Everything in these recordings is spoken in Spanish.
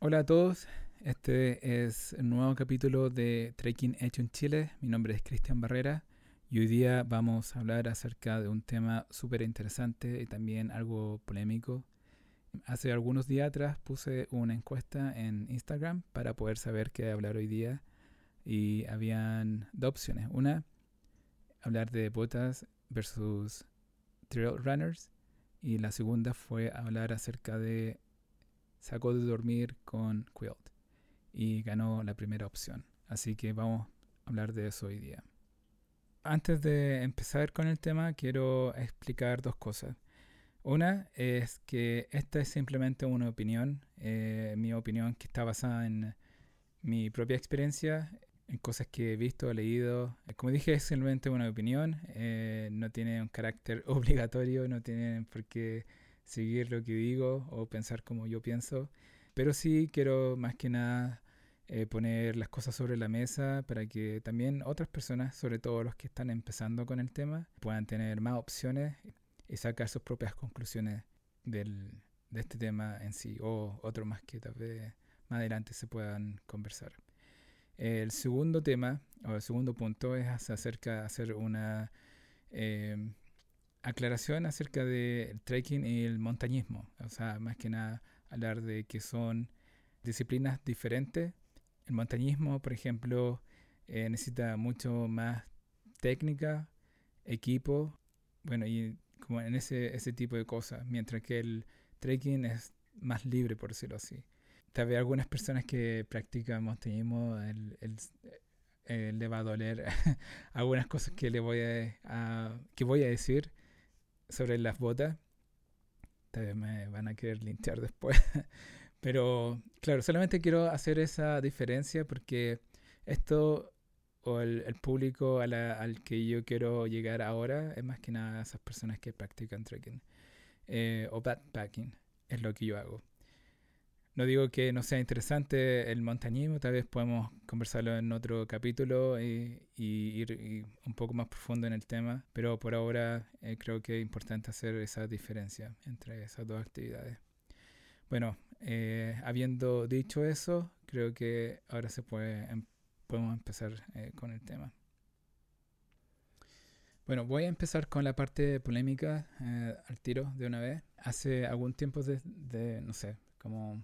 Hola a todos, este es un nuevo capítulo de Trekking Hecho en Chile. Mi nombre es Cristian Barrera y hoy día vamos a hablar acerca de un tema súper interesante y también algo polémico. Hace algunos días atrás puse una encuesta en Instagram para poder saber qué hablar hoy día y habían dos opciones. Una, hablar de botas versus trail runners y la segunda fue hablar acerca de sacó de dormir con Quilt y ganó la primera opción. Así que vamos a hablar de eso hoy día. Antes de empezar con el tema, quiero explicar dos cosas. Una es que esta es simplemente una opinión, eh, mi opinión que está basada en mi propia experiencia, en cosas que he visto, leído. Como dije, es simplemente una opinión, eh, no tiene un carácter obligatorio, no tiene por qué seguir lo que digo o pensar como yo pienso, pero sí quiero más que nada eh, poner las cosas sobre la mesa para que también otras personas, sobre todo los que están empezando con el tema, puedan tener más opciones y sacar sus propias conclusiones del, de este tema en sí o otro más que tal vez más adelante se puedan conversar. El segundo tema o el segundo punto es acerca de hacer una eh, aclaración acerca del trekking y el montañismo. O sea, más que nada hablar de que son disciplinas diferentes. El montañismo, por ejemplo, eh, necesita mucho más técnica, equipo, bueno, y como en ese, ese tipo de cosas, mientras que el trekking es más libre, por decirlo así. Tal vez algunas personas que practican montañismo el, eh, le va a doler algunas cosas que le voy a, que voy a decir sobre las botas. Me van a querer linchar después. Pero claro, solamente quiero hacer esa diferencia porque esto o el, público al que yo quiero llegar ahora es más que nada esas personas que practican trekking eh, o backpacking, es lo que yo hago. No digo que no sea interesante el montañismo, tal vez podemos conversarlo en otro capítulo y, ir un poco más profundo en el tema, pero por ahora eh, creo que es importante hacer esa diferencia entre esas dos actividades. Bueno, eh, habiendo dicho eso, creo que ahora se puede, em, podemos empezar eh, con el tema. Bueno, voy a empezar con la parte polémica al tiro de una vez. Hace algún tiempo de no sé, como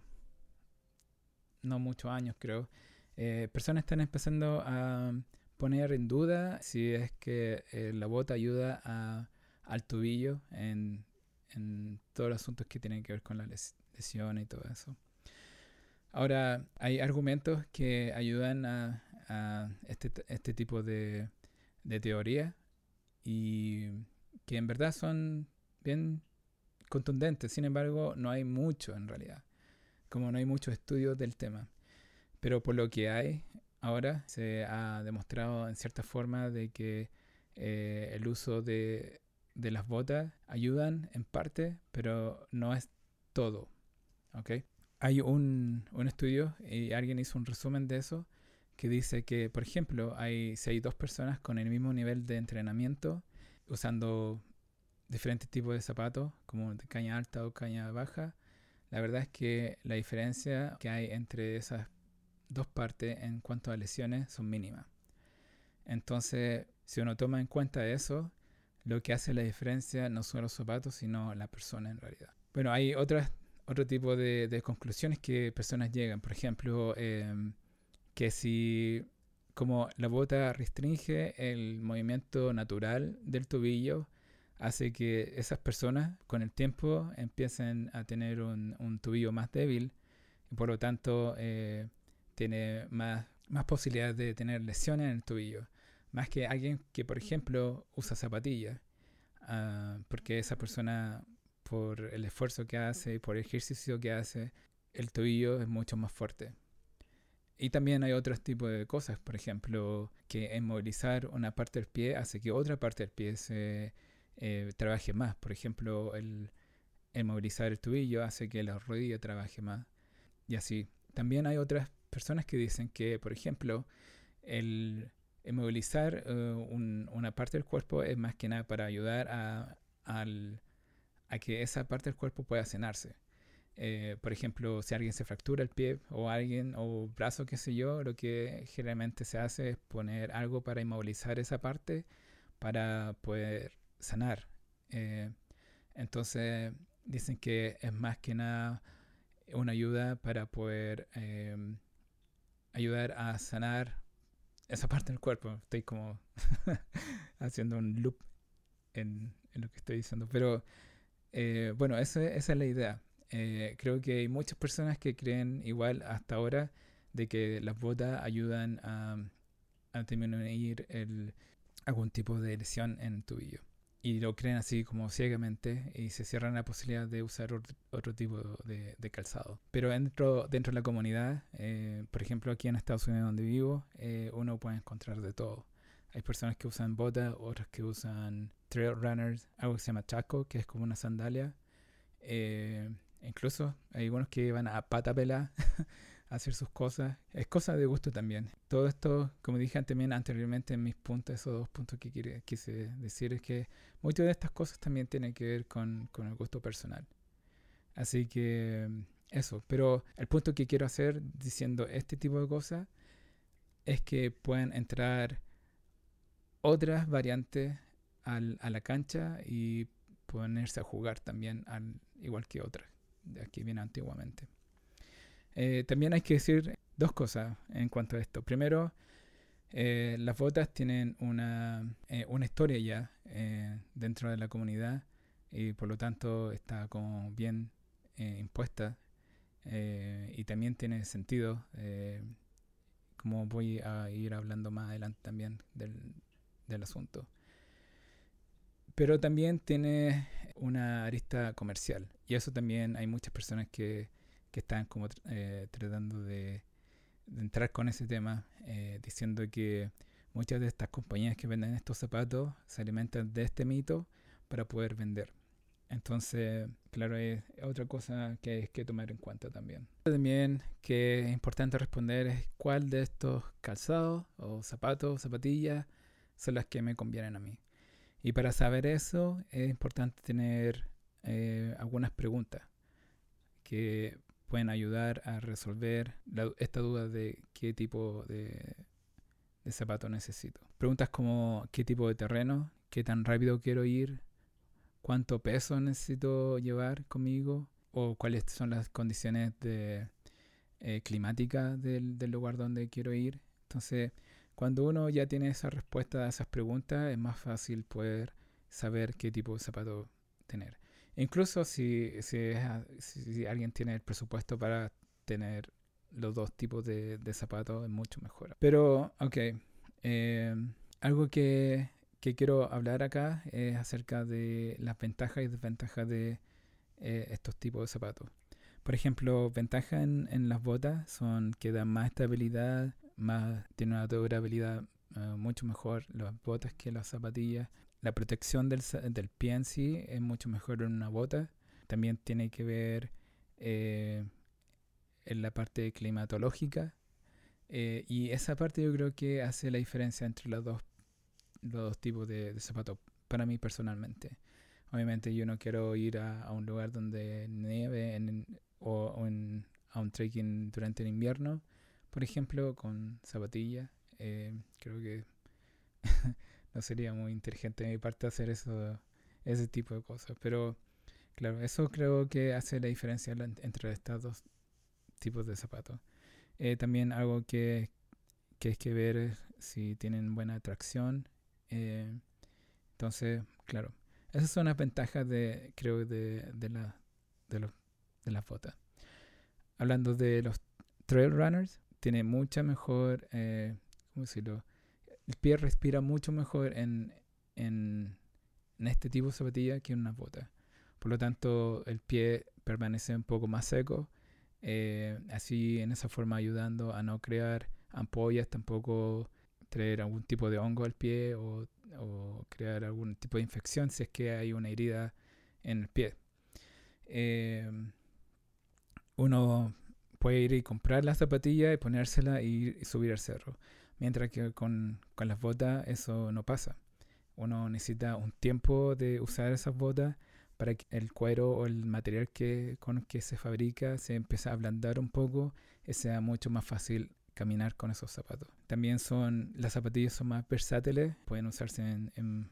no muchos años creo, eh, personas están empezando a poner en duda si es que eh, la bota ayuda al tobillo en, en todos los asuntos que tienen que ver con la lesión y todo eso. Ahora, hay argumentos que ayudan a, a este, este, tipo de, de teoría y que en verdad son bien contundentes. Sin embargo, no hay mucho en realidad como no hay muchos estudios del tema. Pero por lo que hay ahora, se ha demostrado en cierta forma de que eh, el uso de, las botas ayudan en parte, pero no es todo. ¿okay? Hay un, un, estudio y alguien hizo un resumen de eso que dice que, por ejemplo, hay, si hay dos personas con el mismo nivel de entrenamiento usando diferentes tipos de zapatos, como de caña alta o caña baja, la verdad es que la diferencia que hay entre esas dos partes en cuanto a lesiones son mínimas. Entonces, si uno toma en cuenta eso, lo que hace la diferencia no son los zapatos, sino la persona en realidad. Bueno, hay otras, otro tipo de, conclusiones que personas llegan. Por ejemplo, em, que si como la bota restringe el movimiento natural del tobillo, hace que esas personas con el tiempo empiecen a tener un, un tubillo más débil y por lo tanto eh, tiene más, más posibilidades de tener lesiones en el tobillo. Más que alguien que, por ejemplo, usa zapatillas, ah, porque esa persona, por el esfuerzo que hace y por el ejercicio que hace, el tobillo es mucho más fuerte. Y también hay otros tipos de cosas, por ejemplo, que inmovilizar una parte del pie hace que otra parte del pie se eh, trabaje más. Por ejemplo, el, movilizar el tobillo hace que la rodilla trabaje más. Y así. También hay otras personas que dicen que, por ejemplo, el, movilizar eh, una parte del cuerpo es más que nada para ayudar a, a que esa parte del cuerpo pueda cenarse. Eh, por ejemplo, si alguien se fractura el pie o alguien o brazo, qué sé yo, lo que generalmente se hace es poner algo para inmovilizar esa parte para poder sanar. Eh, entonces dicen que es más que nada una ayuda para poder em, ayudar a sanar esa parte del cuerpo. Estoy como haciendo un loop en, lo que estoy diciendo. Pero eh, bueno, esa, esa es la idea. Eh, creo que hay muchas personas que creen igual hasta ahora de que las botas ayudan a, a disminuir el, algún tipo de lesión en tu tobillo. Y lo creen así como ciegamente y se cierran la posibilidad de usar otro, tipo de, calzado. Pero dentro, dentro de la comunidad, eh, por ejemplo aquí en Estados Unidos donde vivo, eh, uno puede encontrar de todo. Hay personas que usan botas, otras que usan trail runners, algo que se llama chaco, que es como una sandalia. Incluso hay algunos que van a pata pelada hacer sus cosas. Es cosa de gusto también. Todo esto, como dije también anteriormente en mis puntos, esos dos puntos que quise decir, es que muchas de estas cosas también tienen que ver con, con el gusto personal. Así que eso. Pero el punto que quiero hacer diciendo este tipo de cosas es que pueden entrar otras variantes al, a la cancha y ponerse a jugar también al, igual que otras de aquí bien antiguamente. Eh, también hay que decir dos cosas en cuanto a esto. Primero, eh, las botas tienen una, eh, una historia ya dentro de la comunidad y por lo tanto está como bien impuesta y también tiene sentido, como voy a ir hablando más adelante también del, del asunto pero también tiene una arista comercial. Y eso también hay muchas personas que, que están como eh, tratando de, entrar con ese tema, eh, diciendo que muchas de estas compañías que venden estos zapatos se alimentan de este mito para poder vender. Entonces, claro, es otra cosa que hay que tomar en cuenta también. También que es importante responder es cuál de estos calzados o zapatos, zapatillas son las que me convienen a mí. Y para saber eso es importante tener eh, algunas preguntas que pueden ayudar a resolver esta duda de qué tipo de, zapato necesito. Preguntas como qué tipo de terreno, qué tan rápido quiero ir, cuánto peso necesito llevar conmigo o cuáles son las condiciones eh, climáticas del, del lugar donde quiero ir. Entonces, cuando uno ya tiene esa respuesta a esas preguntas, es más fácil poder saber qué tipo de zapato tener. Incluso si, si, alguien tiene el presupuesto para tener los dos tipos de, zapatos, es mucho mejor. Pero, ok, eh, algo que, quiero hablar acá es acerca de las ventajas y desventajas de eh, estos tipos de zapatos. Por ejemplo, ventajas en, en, las botas son que dan más estabilidad, más, tiene una durabilidad eh, mucho mejor las botas que las zapatillas. La protección del, del pie en sí es mucho mejor en una bota. También tiene que ver eh, en la parte climatológica. Eh, y esa parte yo creo que hace la diferencia entre los dos, los dos tipos de, zapatos para mí personalmente. Obviamente yo no quiero ir a, un lugar donde nieve o, a un trekking durante el invierno por ejemplo, con zapatillas. Eh, creo que no sería muy inteligente de mi parte hacer eso, ese tipo de cosas. Pero claro, eso creo que hace la diferencia entre estos dos tipos de zapatos. Eh, también algo que, que hay que ver si tienen buena tracción. Eh, entonces, claro, esas son las ventajas de, creo, de, de, la, de, los, de las botas. Hablando de los trail runners, tiene mucha mejor, eh, ¿cómo decirlo? El pie respira mucho mejor en, en, este tipo de zapatilla que en una bota. Por lo tanto, el pie permanece un poco más seco, eh, así en esa forma ayudando a no crear ampollas, tampoco traer algún tipo de hongo al pie o, o crear algún tipo de infección si es que hay una herida en el pie. Eh, uno puede ir y comprar la zapatilla y ponérsela y, subir al cerro. Mientras que con, con, las botas eso no pasa. Uno necesita un tiempo de usar esas botas para que el cuero o el material que, con que se fabrica se empiece a ablandar un poco y sea mucho más fácil caminar con esos zapatos. También son, las zapatillas son más versátiles, pueden usarse en, en,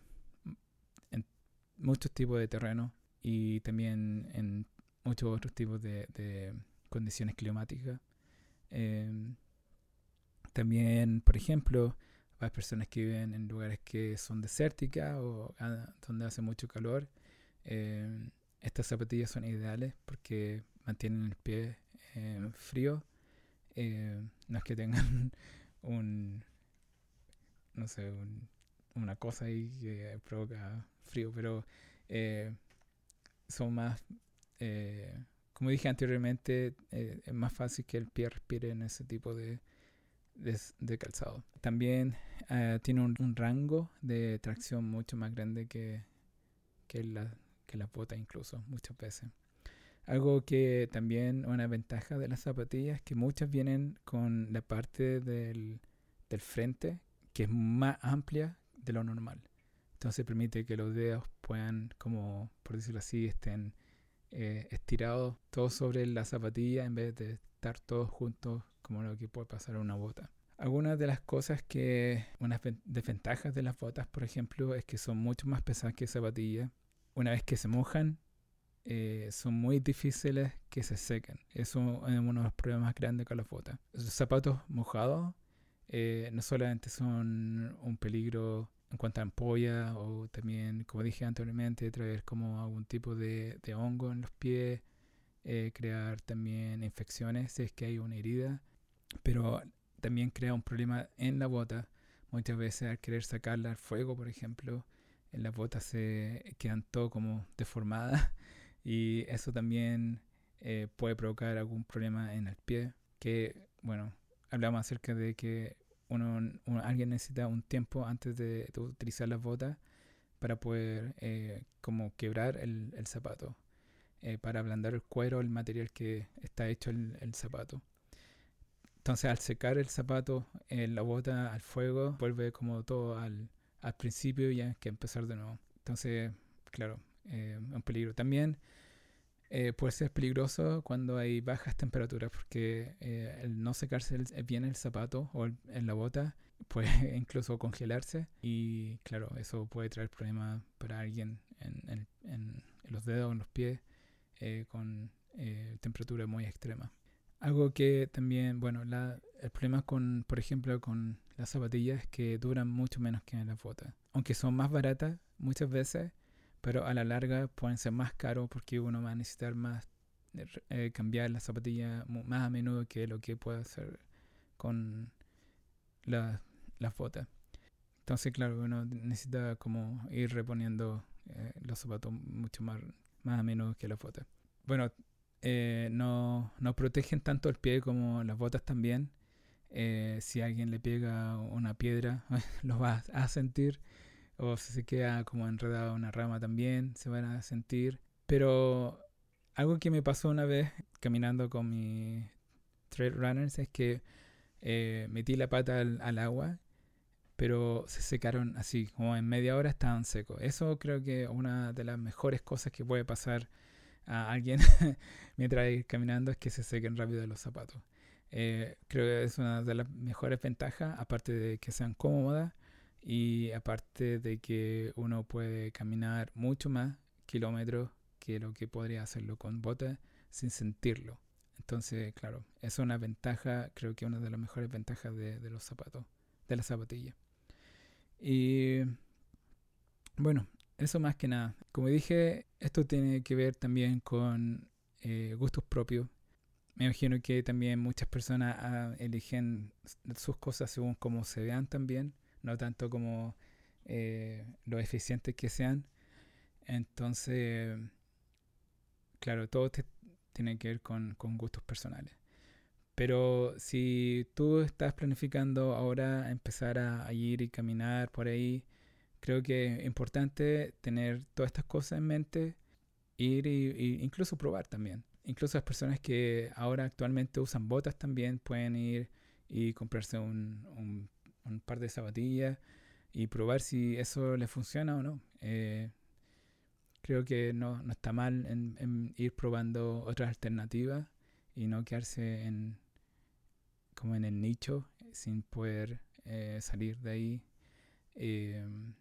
muchos tipos de terreno y también en muchos otros tipos de, condiciones climáticas. Em, también, por ejemplo, hay personas que viven en lugares que son desérticas o donde hace mucho calor. Em, estas zapatillas son ideales porque mantienen el pie em, frío. no es que tengan un, no sé, una cosa ahí que provoca frío, pero eh, son más, eh, como dije anteriormente, eh, es más fácil que el pie respire en ese tipo de, de, calzado. También tiene un, rango de tracción mucho más grande que, que, la, que las botas incluso, muchas veces. Algo que también una ventaja de las zapatillas que muchas vienen con la parte del, del frente que es más amplia de lo normal. Entonces permite que los dedos puedan, como por decirlo así, estén eh, estirados todos sobre la zapatilla en vez de estar todos juntos como lo que puede pasar en una bota. Algunas de las cosas que, unas desventajas de las botas, por ejemplo, es que son mucho más pesadas que zapatillas. Una vez que se mojan, eh, son muy difíciles que se sequen. Eso es uno de los problemas más grandes con las botas. Los zapatos mojados eh, no solamente son un peligro en cuanto a ampolla o también, como dije anteriormente, traer como algún tipo de, hongo en los pies, eh, crear también infecciones si es que hay una herida, pero también crea un problema en la bota. Muchas veces al querer sacarla al fuego, por ejemplo, en las botas se quedan todo como deformadas y eso también eh, puede provocar algún problema en el pie que, bueno, hablamos acerca de que uno, alguien necesita un tiempo antes de, utilizar las botas para poder eh, como quebrar el, zapato, eh, para ablandar el cuero, el material que está hecho el, el zapato. Entonces al secar el zapato, eh, la bota al fuego, vuelve como todo al, al principio y hay que empezar de nuevo. Entonces, claro, es un peligro. También eh, puede ser peligroso cuando hay bajas temperaturas porque eh, el no secarse bien el zapato o en la bota puede incluso congelarse y claro, eso puede traer problemas para alguien en, en, los dedos o en los pies eh, con temperatura muy extrema. Algo que también, bueno, la, el problema con, por ejemplo, con las zapatillas es que duran mucho menos que las botas. Aunque son más baratas muchas veces, pero a la larga pueden ser más caros porque uno va a necesitar más eh, cambiar la zapatilla más a menudo que lo que puede hacer con las botas. Entonces, claro, uno necesita como ir reponiendo eh, los zapatos mucho más, más a menudo que las botas. Bueno, eh, no, no protegen tanto el pie como las botas también. si alguien le pega una piedra, lo va a sentir o si se queda como enredado en una rama también, se van a sentir. Pero algo que me pasó una vez caminando con mis trail runners es que eh, metí la pata al, agua, pero se secaron así, como en media hora estaban secos. Eso creo que es una de las mejores cosas que puede pasar a alguien mientras ir caminando es que se sequen rápido los zapatos. Eh, creo que es una de las mejores ventajas, aparte de que sean cómodas y aparte de que uno puede caminar mucho más kilómetros que lo que podría hacerlo con botas sin sentirlo. Entonces, claro, es una ventaja, creo que una de las mejores ventajas de, los zapatos, de la zapatilla. Y bueno, eso más que nada. Como dije, esto tiene que ver también con eh, gustos propios. Me imagino que también muchas personas ah, eligen sus cosas según cómo se vean también no tanto como eh, lo eficientes que sean. Entonces, claro, todo tiene que ver con, gustos personales. Pero si tú estás planificando ahora empezar a, ir y caminar por ahí, creo que es importante tener todas estas cosas en mente, ir e incluso probar también. Incluso las personas que ahora actualmente usan botas también pueden ir y comprarse un un par de zapatillas y probar si eso le funciona o no. Eh, creo que no, no está mal en, en ir probando otras alternativas y no quedarse en como en el nicho sin poder eh, salir de ahí. Em,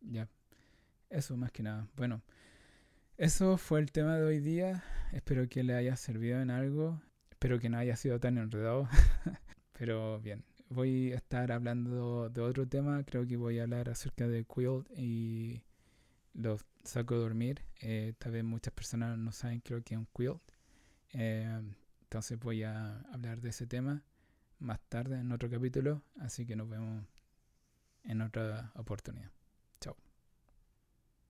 ya, eso más que nada. Bueno, eso fue el tema de hoy día. Espero que le haya servido en algo. Espero que no haya sido tan enredado. Pero bien, voy a estar hablando de otro tema. Creo que voy a hablar acerca de Quilt y los saco a dormir. Eh, tal vez muchas personas no saben creo que es un Quilt. Eh, entonces voy a hablar de ese tema más tarde en otro capítulo. Así que nos vemos en otra oportunidad.